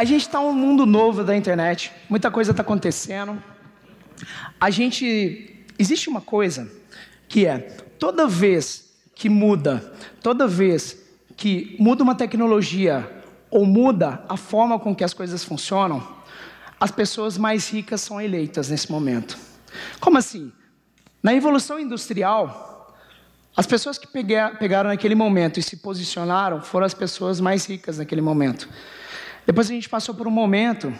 a gente está num mundo novo da internet, muita coisa está acontecendo. A gente. Existe uma coisa que é: toda vez que muda, toda vez que muda uma tecnologia ou muda a forma com que as coisas funcionam, as pessoas mais ricas são eleitas nesse momento. Como assim? Na evolução industrial, as pessoas que pegaram naquele momento e se posicionaram foram as pessoas mais ricas naquele momento. Depois a gente passou por um momento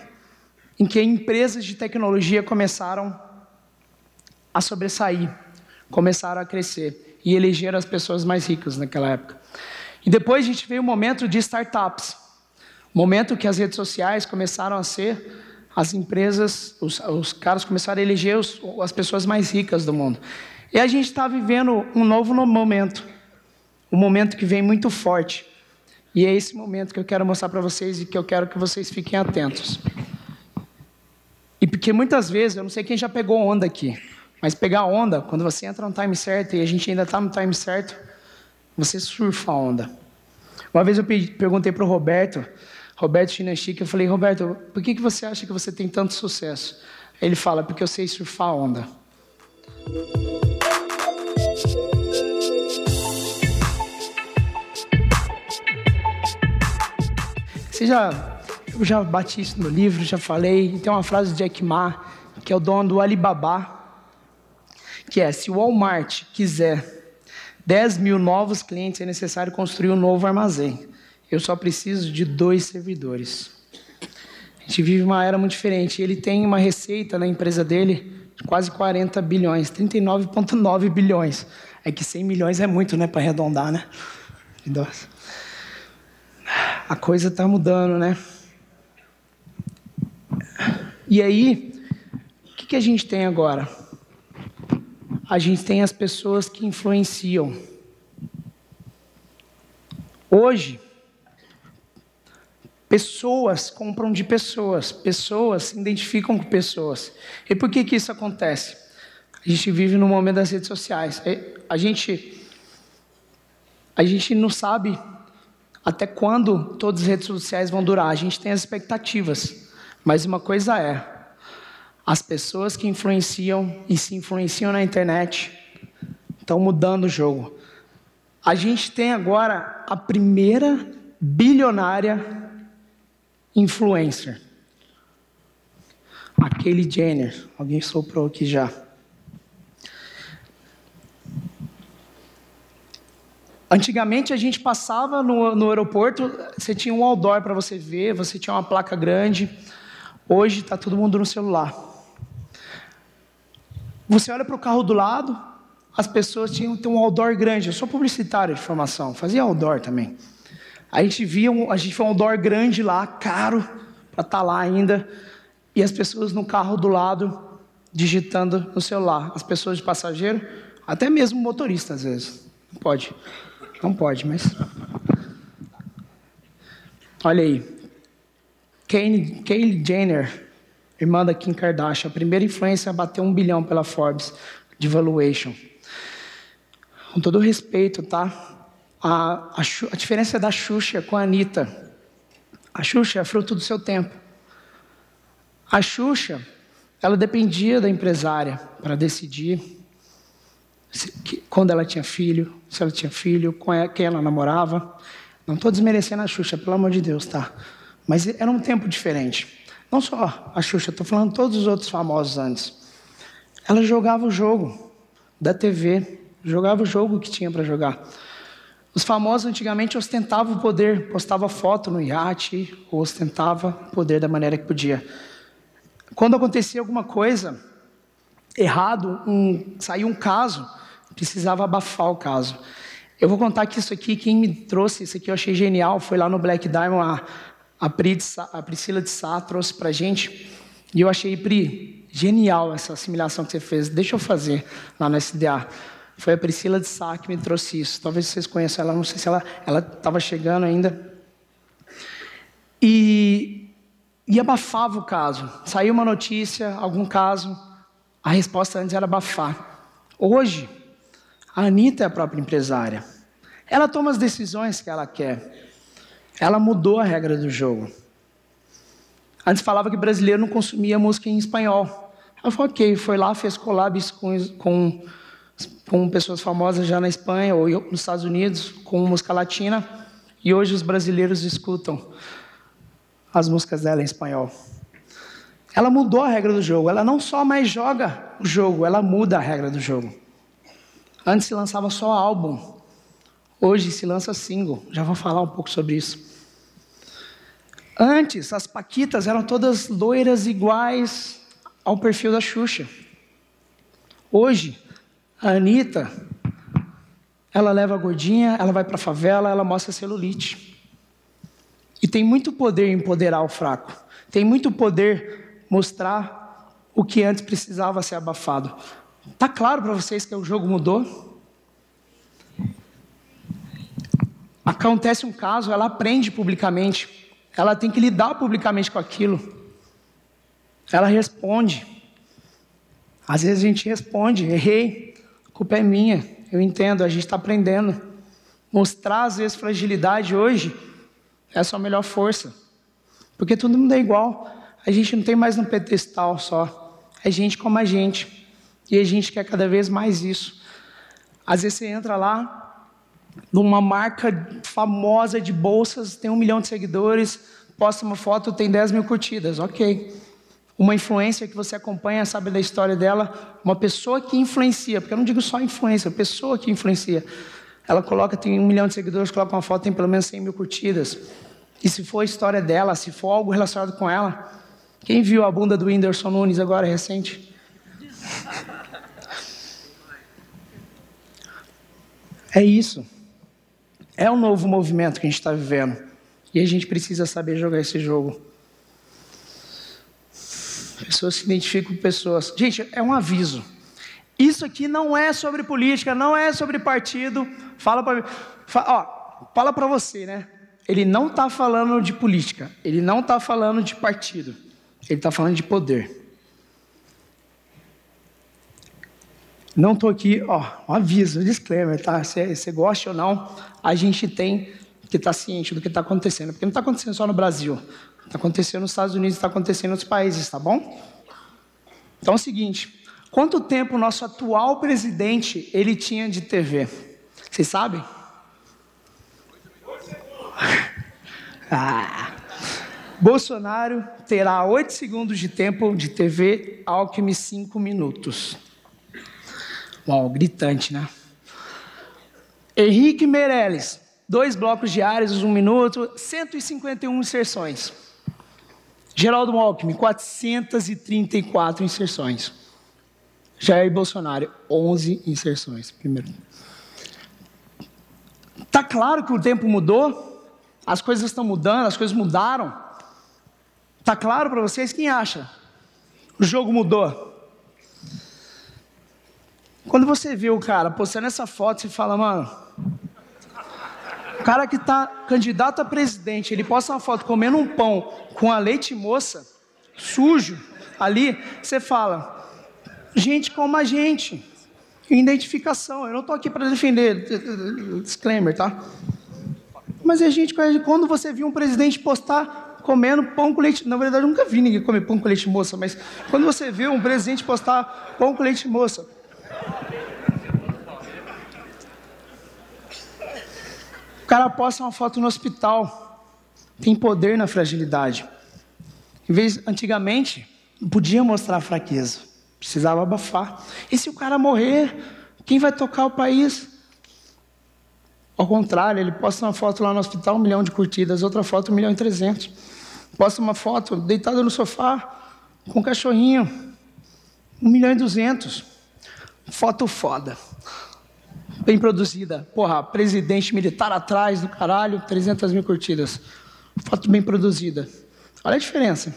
em que empresas de tecnologia começaram a sobressair, começaram a crescer e elegeram as pessoas mais ricas naquela época. E depois a gente veio o momento de startups, momento que as redes sociais começaram a ser as empresas, os, os caras começaram a eleger os, as pessoas mais ricas do mundo. E a gente está vivendo um novo momento, um momento que vem muito forte. E é esse momento que eu quero mostrar para vocês e que eu quero que vocês fiquem atentos. E porque muitas vezes, eu não sei quem já pegou onda aqui, mas pegar onda, quando você entra no time certo e a gente ainda está no time certo, você surfa a onda. Uma vez eu perguntei para o Roberto, Roberto Chinachique, eu falei, Roberto, por que, que você acha que você tem tanto sucesso? Ele fala, porque eu sei surfar a onda. Você já, eu já bati isso no livro, já falei. Tem uma frase de Jack Ma, que é o dono do Alibaba, que é: se o Walmart quiser 10 mil novos clientes, é necessário construir um novo armazém. Eu só preciso de dois servidores. A gente vive uma era muito diferente. Ele tem uma receita na empresa dele de quase 40 bilhões, 39,9 bilhões. É que 100 milhões é muito, né, para arredondar, né? Nossa a coisa está mudando, né? E aí, o que, que a gente tem agora? A gente tem as pessoas que influenciam. Hoje, pessoas compram de pessoas, pessoas se identificam com pessoas. E por que, que isso acontece? A gente vive no momento das redes sociais. A gente, a gente não sabe até quando todas as redes sociais vão durar? A gente tem as expectativas, mas uma coisa é: as pessoas que influenciam e se influenciam na internet estão mudando o jogo. A gente tem agora a primeira bilionária influencer. Aquele Jenner. Alguém soprou aqui já. Antigamente a gente passava no, no aeroporto, você tinha um outdoor para você ver, você tinha uma placa grande. Hoje está todo mundo no celular. Você olha para o carro do lado, as pessoas tinham um outdoor grande. Eu sou publicitário de formação, fazia outdoor também. A gente via, um, a gente foi um outdoor grande lá, caro, para estar tá lá ainda, e as pessoas no carro do lado digitando no celular. As pessoas de passageiro, até mesmo motorista às vezes. Não pode. Não pode, mas. Olha aí. Kylie Jenner, irmã da Kim Kardashian, a primeira influência a bater um bilhão pela Forbes de valuation. Com todo respeito, tá? A, a, a diferença da Xuxa com a Anitta. A Xuxa é fruto do seu tempo. A Xuxa, ela dependia da empresária para decidir quando ela tinha filho, se ela tinha filho, com quem ela namorava. Não estou desmerecendo a Xuxa, pelo amor de Deus, tá? Mas era um tempo diferente. Não só a Xuxa, estou falando todos os outros famosos antes. Ela jogava o jogo da TV, jogava o jogo que tinha para jogar. Os famosos antigamente ostentavam o poder, postava foto no iate, ou ostentava o poder da maneira que podia. Quando acontecia alguma coisa errado, um, saiu um caso, precisava abafar o caso. Eu vou contar que isso aqui, quem me trouxe isso aqui, eu achei genial, foi lá no Black Diamond, a, a, Pri Sá, a Priscila de Sá trouxe para gente, e eu achei, Pri, genial essa assimilação que você fez, deixa eu fazer lá no SDA. Foi a Priscila de Sá que me trouxe isso, talvez vocês conheçam ela, não sei se ela estava chegando ainda. E, e abafava o caso, saiu uma notícia, algum caso, a resposta antes era abafar. Hoje, a Anitta é a própria empresária. Ela toma as decisões que ela quer. Ela mudou a regra do jogo. Antes falava que brasileiro não consumia música em espanhol. Ela falou, ok, foi lá, fez collabs com, com, com pessoas famosas já na Espanha ou nos Estados Unidos, com música latina, e hoje os brasileiros escutam as músicas dela em espanhol. Ela mudou a regra do jogo. Ela não só mais joga o jogo, ela muda a regra do jogo. Antes se lançava só álbum. Hoje se lança single. Já vou falar um pouco sobre isso. Antes, as Paquitas eram todas loiras iguais ao perfil da Xuxa. Hoje, a Anitta, ela leva a gordinha, ela vai para a favela, ela mostra celulite. E tem muito poder em empoderar o fraco. Tem muito poder mostrar o que antes precisava ser abafado. Tá claro para vocês que o jogo mudou? Acontece um caso, ela aprende publicamente, ela tem que lidar publicamente com aquilo. Ela responde. Às vezes a gente responde, errei, a culpa é minha, eu entendo, a gente está aprendendo. Mostrar às vezes fragilidade hoje é a sua melhor força. Porque todo mundo é igual. A gente não tem mais um pedestal só. É gente como a gente. E a gente quer cada vez mais isso. Às vezes você entra lá, numa marca famosa de bolsas, tem um milhão de seguidores, posta uma foto, tem 10 mil curtidas. Ok. Uma influência que você acompanha, sabe da história dela, uma pessoa que influencia, porque eu não digo só influência, pessoa que influencia. Ela coloca, tem um milhão de seguidores, coloca uma foto, tem pelo menos 100 mil curtidas. E se for a história dela, se for algo relacionado com ela, quem viu a bunda do Whindersson Nunes agora recente? É isso. É um novo movimento que a gente está vivendo. E a gente precisa saber jogar esse jogo. Pessoas se identificam com pessoas. Gente, é um aviso. Isso aqui não é sobre política, não é sobre partido. Fala para ó, fala para você, né? Ele não está falando de política. Ele não está falando de partido. Ele está falando de poder. Não estou aqui, ó, um aviso, um disclaimer, tá? Se você gosta ou não, a gente tem que estar tá ciente do que está acontecendo. Porque não está acontecendo só no Brasil. Está acontecendo nos Estados Unidos, está acontecendo em outros países, tá bom? Então é o seguinte, quanto tempo o nosso atual presidente ele tinha de TV? Vocês sabem? ah. Bolsonaro terá oito segundos de tempo de TV, Alckmin cinco minutos. Uau, gritante, né? Henrique Meirelles, dois blocos diários, um minuto, 151 inserções. Geraldo Alckmin, 434 inserções. Jair Bolsonaro, 11 inserções. Primeiro. Tá claro que o tempo mudou, as coisas estão mudando, as coisas mudaram. Tá claro para vocês? Quem acha? O jogo mudou. Quando você vê o cara postando essa foto, você fala, mano, o cara que está candidato a presidente, ele posta uma foto comendo um pão com a leite moça, sujo, ali, você fala, gente como a gente, identificação. Eu não estou aqui para defender, disclaimer, tá? Mas a gente, quando você viu um presidente postar comendo pão com leite, na verdade eu nunca vi ninguém comer pão com leite moça, mas quando você vê um presidente postar pão com leite moça, o cara posta uma foto no hospital. Tem poder na fragilidade. Em vez, antigamente, não podia mostrar fraqueza. Precisava abafar. E se o cara morrer, quem vai tocar o país? Ao contrário, ele posta uma foto lá no hospital, um milhão de curtidas, outra foto, um milhão e trezentos. Posta uma foto deitado no sofá, com um cachorrinho, um milhão e duzentos. Foto foda. Bem produzida. Porra, presidente militar atrás do caralho, 300 mil curtidas. Foto bem produzida. Olha a diferença.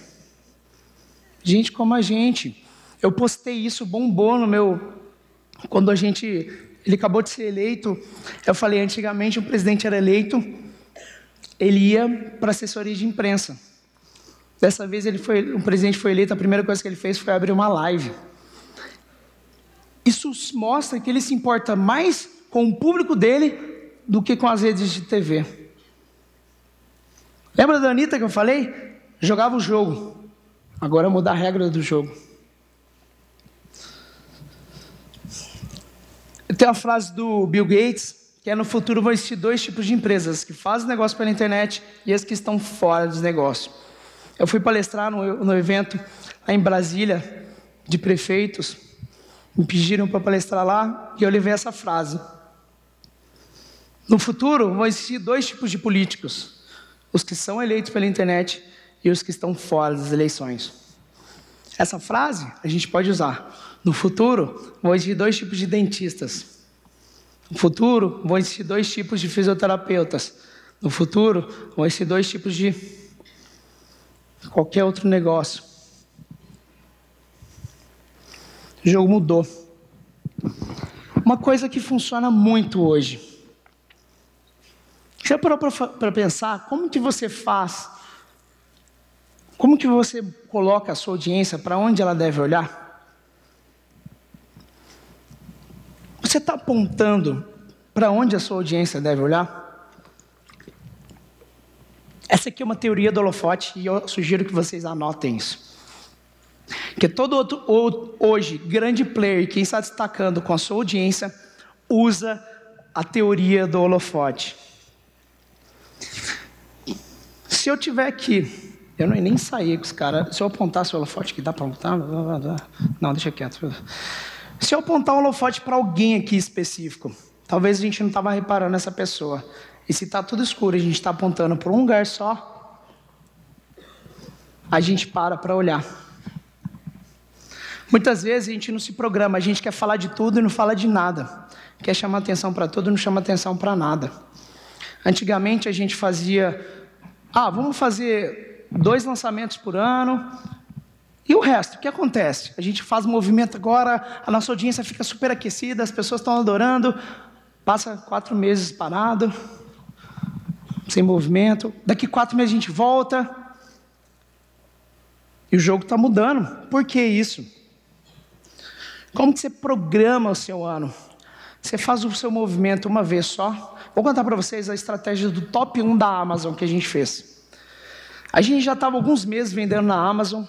Gente como a gente. Eu postei isso, bombou no meu. Quando a gente. Ele acabou de ser eleito. Eu falei, antigamente o presidente era eleito, ele ia para assessoria de imprensa. Dessa vez ele foi, o presidente foi eleito, a primeira coisa que ele fez foi abrir uma live. Isso mostra que ele se importa mais com o público dele do que com as redes de TV. Lembra da Anitta que eu falei? Jogava o jogo. Agora muda a regra do jogo. Tem uma frase do Bill Gates, que é no futuro vão existir dois tipos de empresas, que fazem negócio pela internet e as que estão fora dos negócios. Eu fui palestrar no, no evento lá em Brasília, de prefeitos, me pediram para palestrar lá e eu levei essa frase. No futuro vão existir dois tipos de políticos: os que são eleitos pela internet e os que estão fora das eleições. Essa frase a gente pode usar. No futuro vão existir dois tipos de dentistas. No futuro vão existir dois tipos de fisioterapeutas. No futuro vão existir dois tipos de qualquer outro negócio. O jogo mudou. Uma coisa que funciona muito hoje. Já parou para pensar como que você faz? Como que você coloca a sua audiência para onde ela deve olhar? Você está apontando para onde a sua audiência deve olhar? Essa aqui é uma teoria do holofote e eu sugiro que vocês anotem isso. Que todo outro, hoje, grande player, quem está destacando com a sua audiência, usa a teoria do holofote. Se eu tiver aqui, eu não nem sair com os caras. Se eu apontasse o holofote, que dá para apontar? Não, deixa quieto. Se eu apontar um holofote para alguém aqui específico, talvez a gente não estava reparando nessa pessoa. E se está tudo escuro, a gente está apontando para um lugar só, a gente para para olhar. Muitas vezes a gente não se programa, a gente quer falar de tudo e não fala de nada. Quer chamar atenção para tudo e não chama atenção para nada. Antigamente a gente fazia, ah, vamos fazer dois lançamentos por ano. E o resto, o que acontece? A gente faz movimento agora, a nossa audiência fica super aquecida, as pessoas estão adorando, passa quatro meses parado, sem movimento. Daqui quatro meses a gente volta. E o jogo está mudando. Por que isso? Como que você programa o seu ano? Você faz o seu movimento uma vez só. Vou contar para vocês a estratégia do top 1 da Amazon que a gente fez. A gente já estava alguns meses vendendo na Amazon.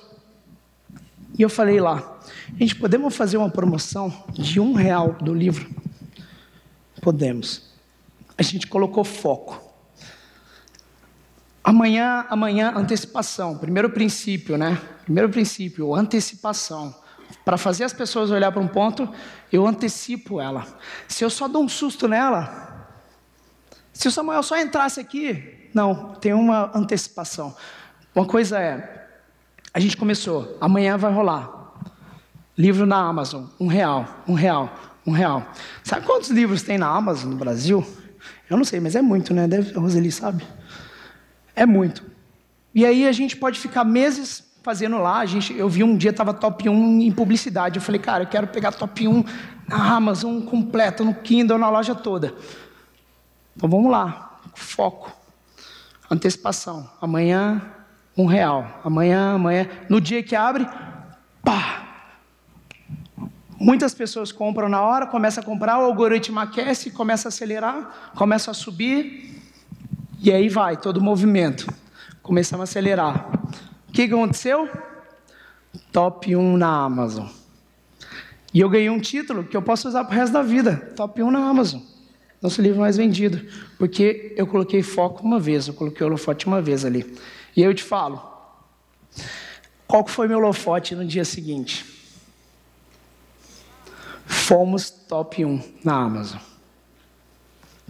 E eu falei lá, gente, podemos fazer uma promoção de um real do livro? Podemos. A gente colocou foco. Amanhã, amanhã, antecipação. Primeiro princípio, né? Primeiro princípio, antecipação. Para fazer as pessoas olhar para um ponto, eu antecipo ela. Se eu só dou um susto nela, se o Samuel só entrasse aqui, não, tem uma antecipação. Uma coisa é, a gente começou, amanhã vai rolar. Livro na Amazon, um real, um real, um real. Sabe quantos livros tem na Amazon no Brasil? Eu não sei, mas é muito, né? Deve, a Roseli sabe. É muito. E aí a gente pode ficar meses fazendo lá. A gente, eu vi um dia estava top 1 em publicidade. Eu falei, cara, eu quero pegar top 1 na Amazon completo, no Kindle, na loja toda. Então vamos lá, foco, antecipação. Amanhã um real. Amanhã, amanhã, no dia que abre, pá. Muitas pessoas compram na hora, começa a comprar, o algoritmo aquece, começa a acelerar, começa a subir, e aí vai todo o movimento. Começamos a acelerar que aconteceu? Top 1 na Amazon. E eu ganhei um título que eu posso usar para o resto da vida. Top 1 na Amazon. Nosso livro mais vendido. Porque eu coloquei foco uma vez, eu coloquei holofote uma vez ali. E eu te falo. Qual foi meu holofote no dia seguinte? Fomos top 1 na Amazon.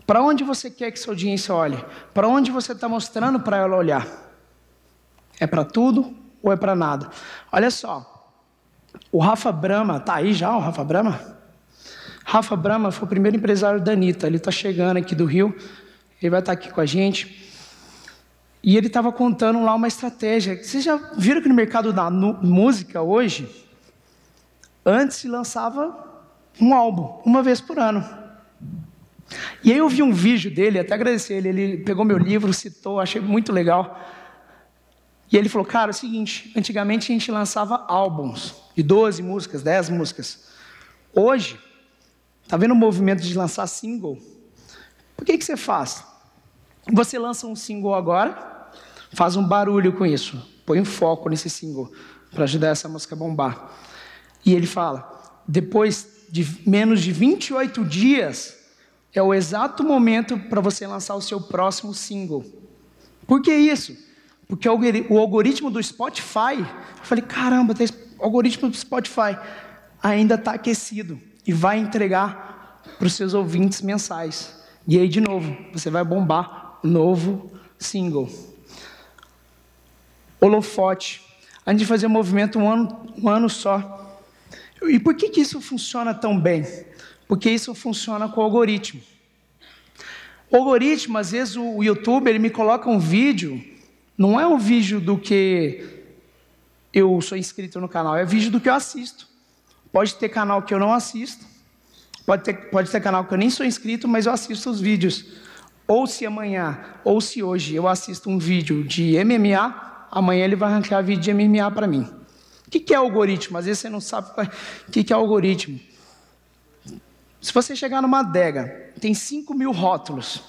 Para onde você quer que sua audiência olhe? Para onde você está mostrando para ela olhar? É para tudo ou é para nada? Olha só, o Rafa Brama, tá aí já o Rafa Brama? Rafa Brama foi o primeiro empresário da Anitta, ele está chegando aqui do Rio, ele vai estar tá aqui com a gente. E ele estava contando lá uma estratégia. Vocês já viram que no mercado da música hoje, antes se lançava um álbum, uma vez por ano. E aí eu vi um vídeo dele, até agradecer ele, ele pegou meu livro, citou, achei muito legal. E ele falou, cara, é o seguinte, antigamente a gente lançava álbuns de 12 músicas, 10 músicas. Hoje, tá vendo o movimento de lançar single? Por que, que você faz? Você lança um single agora, faz um barulho com isso, põe um foco nesse single. para ajudar essa música a bombar. E ele fala: depois de menos de 28 dias, é o exato momento para você lançar o seu próximo single. Por que isso? Porque o algoritmo do Spotify, eu falei, caramba, o algoritmo do Spotify ainda está aquecido e vai entregar para os seus ouvintes mensais. E aí, de novo, você vai bombar novo single. Holofote. A gente fazia um movimento um ano, um ano só. E por que, que isso funciona tão bem? Porque isso funciona com o algoritmo. O algoritmo, às vezes o YouTube, ele me coloca um vídeo, não é um vídeo do que eu sou inscrito no canal, é vídeo do que eu assisto. Pode ter canal que eu não assisto, pode ter, pode ter canal que eu nem sou inscrito, mas eu assisto os vídeos. Ou se amanhã, ou se hoje eu assisto um vídeo de MMA, amanhã ele vai arrancar vídeo de MMA para mim. O que, é algoritmo? Às vezes você não sabe o que, que é algoritmo. Se você chegar numa adega, tem 5 mil rótulos.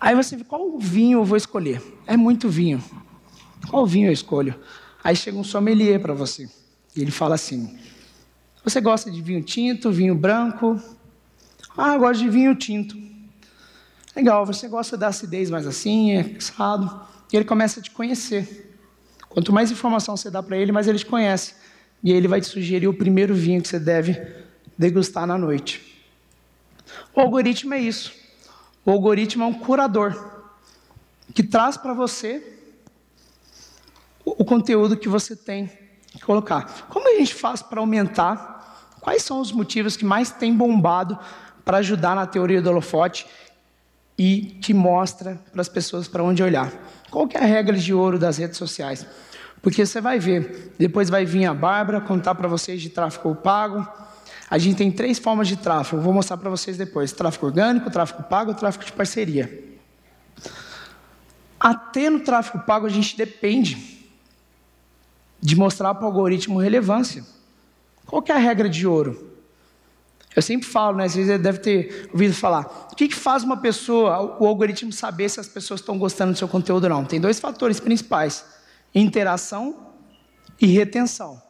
Aí você vê qual vinho eu vou escolher. É muito vinho. Qual vinho eu escolho? Aí chega um sommelier para você. E ele fala assim: Você gosta de vinho tinto, vinho branco? Ah, eu gosto de vinho tinto. Legal, você gosta da acidez mais assim, é cansado. E ele começa a te conhecer. Quanto mais informação você dá para ele, mais ele te conhece. E aí ele vai te sugerir o primeiro vinho que você deve degustar na noite. O algoritmo é isso. O algoritmo é um curador que traz para você o conteúdo que você tem que colocar. Como a gente faz para aumentar? Quais são os motivos que mais tem bombado para ajudar na teoria do holofote e que mostra para as pessoas para onde olhar? Qual que é a regra de ouro das redes sociais? Porque você vai ver, depois vai vir a Bárbara contar para vocês de tráfego pago, a gente tem três formas de tráfego, vou mostrar para vocês depois: tráfego orgânico, tráfego pago, tráfego de parceria. Até no tráfego pago a gente depende de mostrar para o algoritmo relevância. Qual é a regra de ouro? Eu sempre falo, né? Vezes deve ter ouvido falar. O que, que faz uma pessoa, o algoritmo saber se as pessoas estão gostando do seu conteúdo ou não? Tem dois fatores principais: interação e retenção.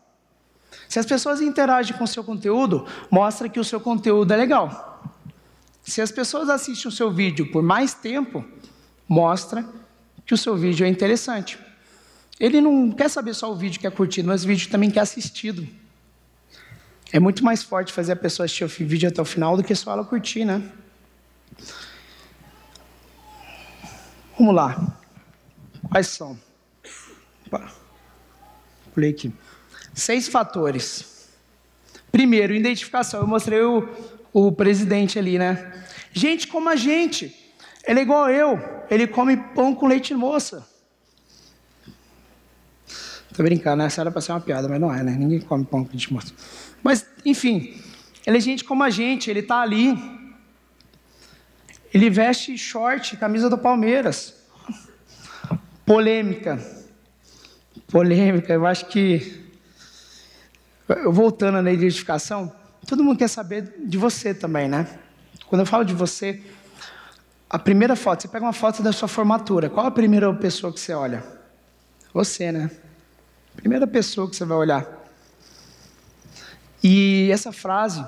Se as pessoas interagem com o seu conteúdo, mostra que o seu conteúdo é legal. Se as pessoas assistem o seu vídeo por mais tempo, mostra que o seu vídeo é interessante. Ele não quer saber só o vídeo que é curtido, mas o vídeo também quer assistido. É muito mais forte fazer a pessoa assistir o vídeo até o final do que só ela curtir, né? Vamos lá. Quais são? Opa. Pulei aqui. Seis fatores. Primeiro, identificação. Eu mostrei o, o presidente ali, né? Gente como a gente. Ele é igual eu. Ele come pão com leite moça. Tô brincando, né? Essa era para ser uma piada, mas não é, né? Ninguém come pão com leite moça. Mas, enfim, ele é gente como a gente. Ele está ali. Ele veste short, camisa do Palmeiras. Polêmica. Polêmica. Eu acho que voltando na identificação, todo mundo quer saber de você também, né? Quando eu falo de você, a primeira foto, você pega uma foto da sua formatura, qual a primeira pessoa que você olha? Você, né? Primeira pessoa que você vai olhar. E essa frase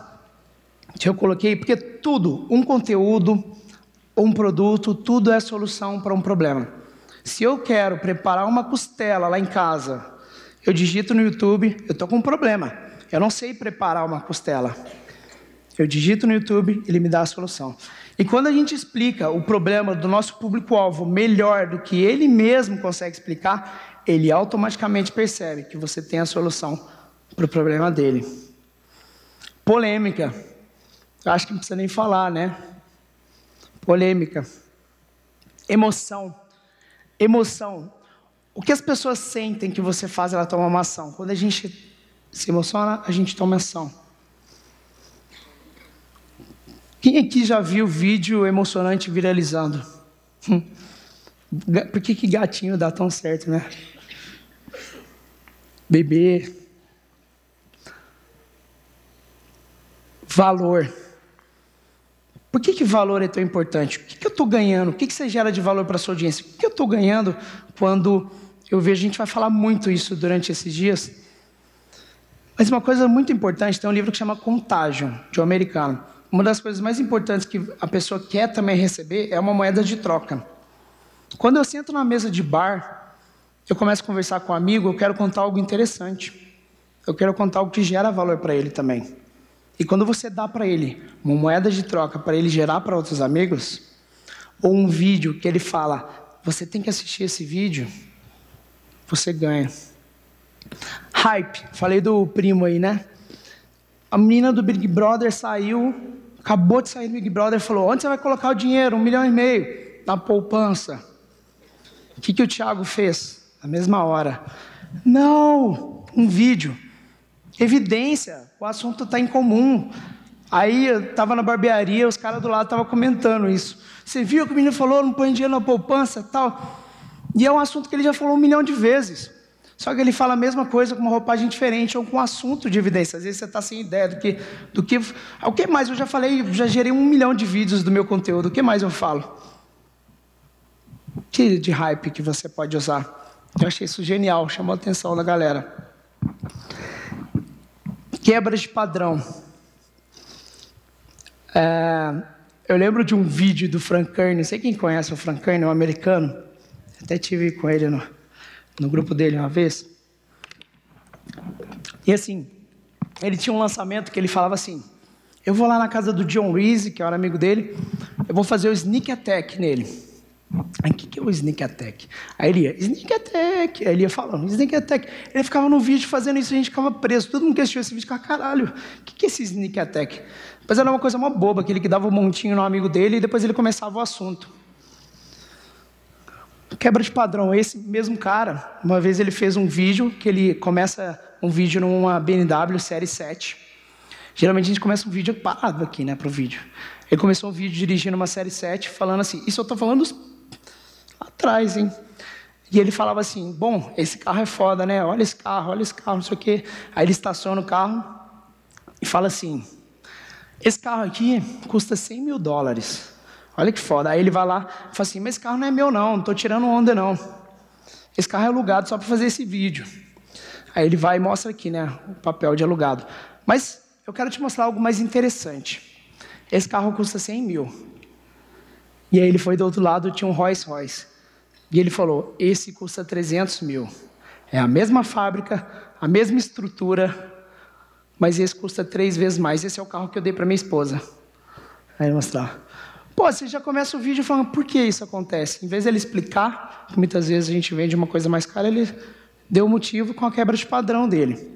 que eu coloquei, porque tudo, um conteúdo, um produto, tudo é solução para um problema. Se eu quero preparar uma costela lá em casa, eu digito no YouTube, eu estou com um problema. Eu não sei preparar uma costela. Eu digito no YouTube, ele me dá a solução. E quando a gente explica o problema do nosso público-alvo melhor do que ele mesmo consegue explicar, ele automaticamente percebe que você tem a solução para o problema dele. Polêmica. Acho que não precisa nem falar, né? Polêmica. Emoção. Emoção. O que as pessoas sentem que você faz, ela toma uma ação. Quando a gente se emociona, a gente toma ação. Quem aqui já viu vídeo emocionante viralizando? Hum. Por que, que gatinho dá tão certo, né? Bebê. Valor. Por que, que valor é tão importante? O que, que eu estou ganhando? O que, que você gera de valor para a sua audiência? O que eu estou ganhando quando Eu vejo, a gente vai falar muito isso durante esses dias. Mas uma coisa muito importante, tem um livro que chama Contágio, de um americano. Uma das coisas mais importantes que a pessoa quer também receber é uma moeda de troca. Quando eu sento na mesa de bar, eu começo a conversar com um amigo, eu quero contar algo interessante. Eu quero contar algo que gera valor para ele também. E quando você dá para ele uma moeda de troca para ele gerar para outros amigos, ou um vídeo que ele fala, você tem que assistir esse vídeo, você ganha. Hype, falei do primo aí, né? A menina do Big Brother saiu, acabou de sair do Big Brother, falou: onde você vai colocar o dinheiro? Um milhão e meio na poupança. O que, que o Thiago fez? Na mesma hora. Não, um vídeo. Evidência, o assunto está em comum. Aí eu estava na barbearia, os caras do lado estavam comentando isso. Você viu que o menino falou, não põe dinheiro na poupança tal? E é um assunto que ele já falou um milhão de vezes. Só que ele fala a mesma coisa com uma roupagem diferente ou com um assunto de evidência. Às vezes você está sem ideia do que, do que. O que mais? Eu já falei, já gerei um milhão de vídeos do meu conteúdo. O que mais eu falo? Que de hype que você pode usar? Eu achei isso genial, chamou a atenção da galera. Quebra de padrão. É, eu lembro de um vídeo do Frank Kern, não sei quem conhece o Frank Kern, é um americano. Até tive com ele no, no grupo dele uma vez. E assim, ele tinha um lançamento que ele falava assim: Eu vou lá na casa do John Reese, que era amigo dele, eu vou fazer o sneak attack nele. Aí, o que, que é o sneak attack? Aí ele ia, sneak attack. Aí ele ia falando, sneak attack. Ele ficava no vídeo fazendo isso, a gente ficava preso. Todo mundo que assistiu esse vídeo ficava, caralho, o que, que é esse sneak attack? Mas era uma coisa mó boba, aquele que dava um montinho no amigo dele e depois ele começava o assunto. Quebra de padrão. Esse mesmo cara, uma vez ele fez um vídeo, que ele começa um vídeo numa BMW Série 7. Geralmente a gente começa um vídeo parado aqui, né, para o vídeo. Ele começou um vídeo dirigindo uma Série 7, falando assim, isso eu estou falando atrás, hein? E ele falava assim: Bom, esse carro é foda, né? Olha esse carro, olha esse carro, não sei o quê. Aí ele estaciona o carro e fala assim: Esse carro aqui custa 100 mil dólares. Olha que foda. Aí ele vai lá e fala assim: Mas esse carro não é meu, não, não estou tirando onda, não. Esse carro é alugado só para fazer esse vídeo. Aí ele vai e mostra aqui, né? O papel de alugado. Mas eu quero te mostrar algo mais interessante. Esse carro custa 100 mil. E aí ele foi do outro lado, tinha um Rolls Royce. E ele falou: esse custa 300 mil. É a mesma fábrica, a mesma estrutura, mas esse custa três vezes mais. Esse é o carro que eu dei para minha esposa. Aí ele mostrar. Pô, você já começa o vídeo falando por que isso acontece. Em vez de ele explicar, que muitas vezes a gente vende uma coisa mais cara, ele deu o motivo com a quebra de padrão dele.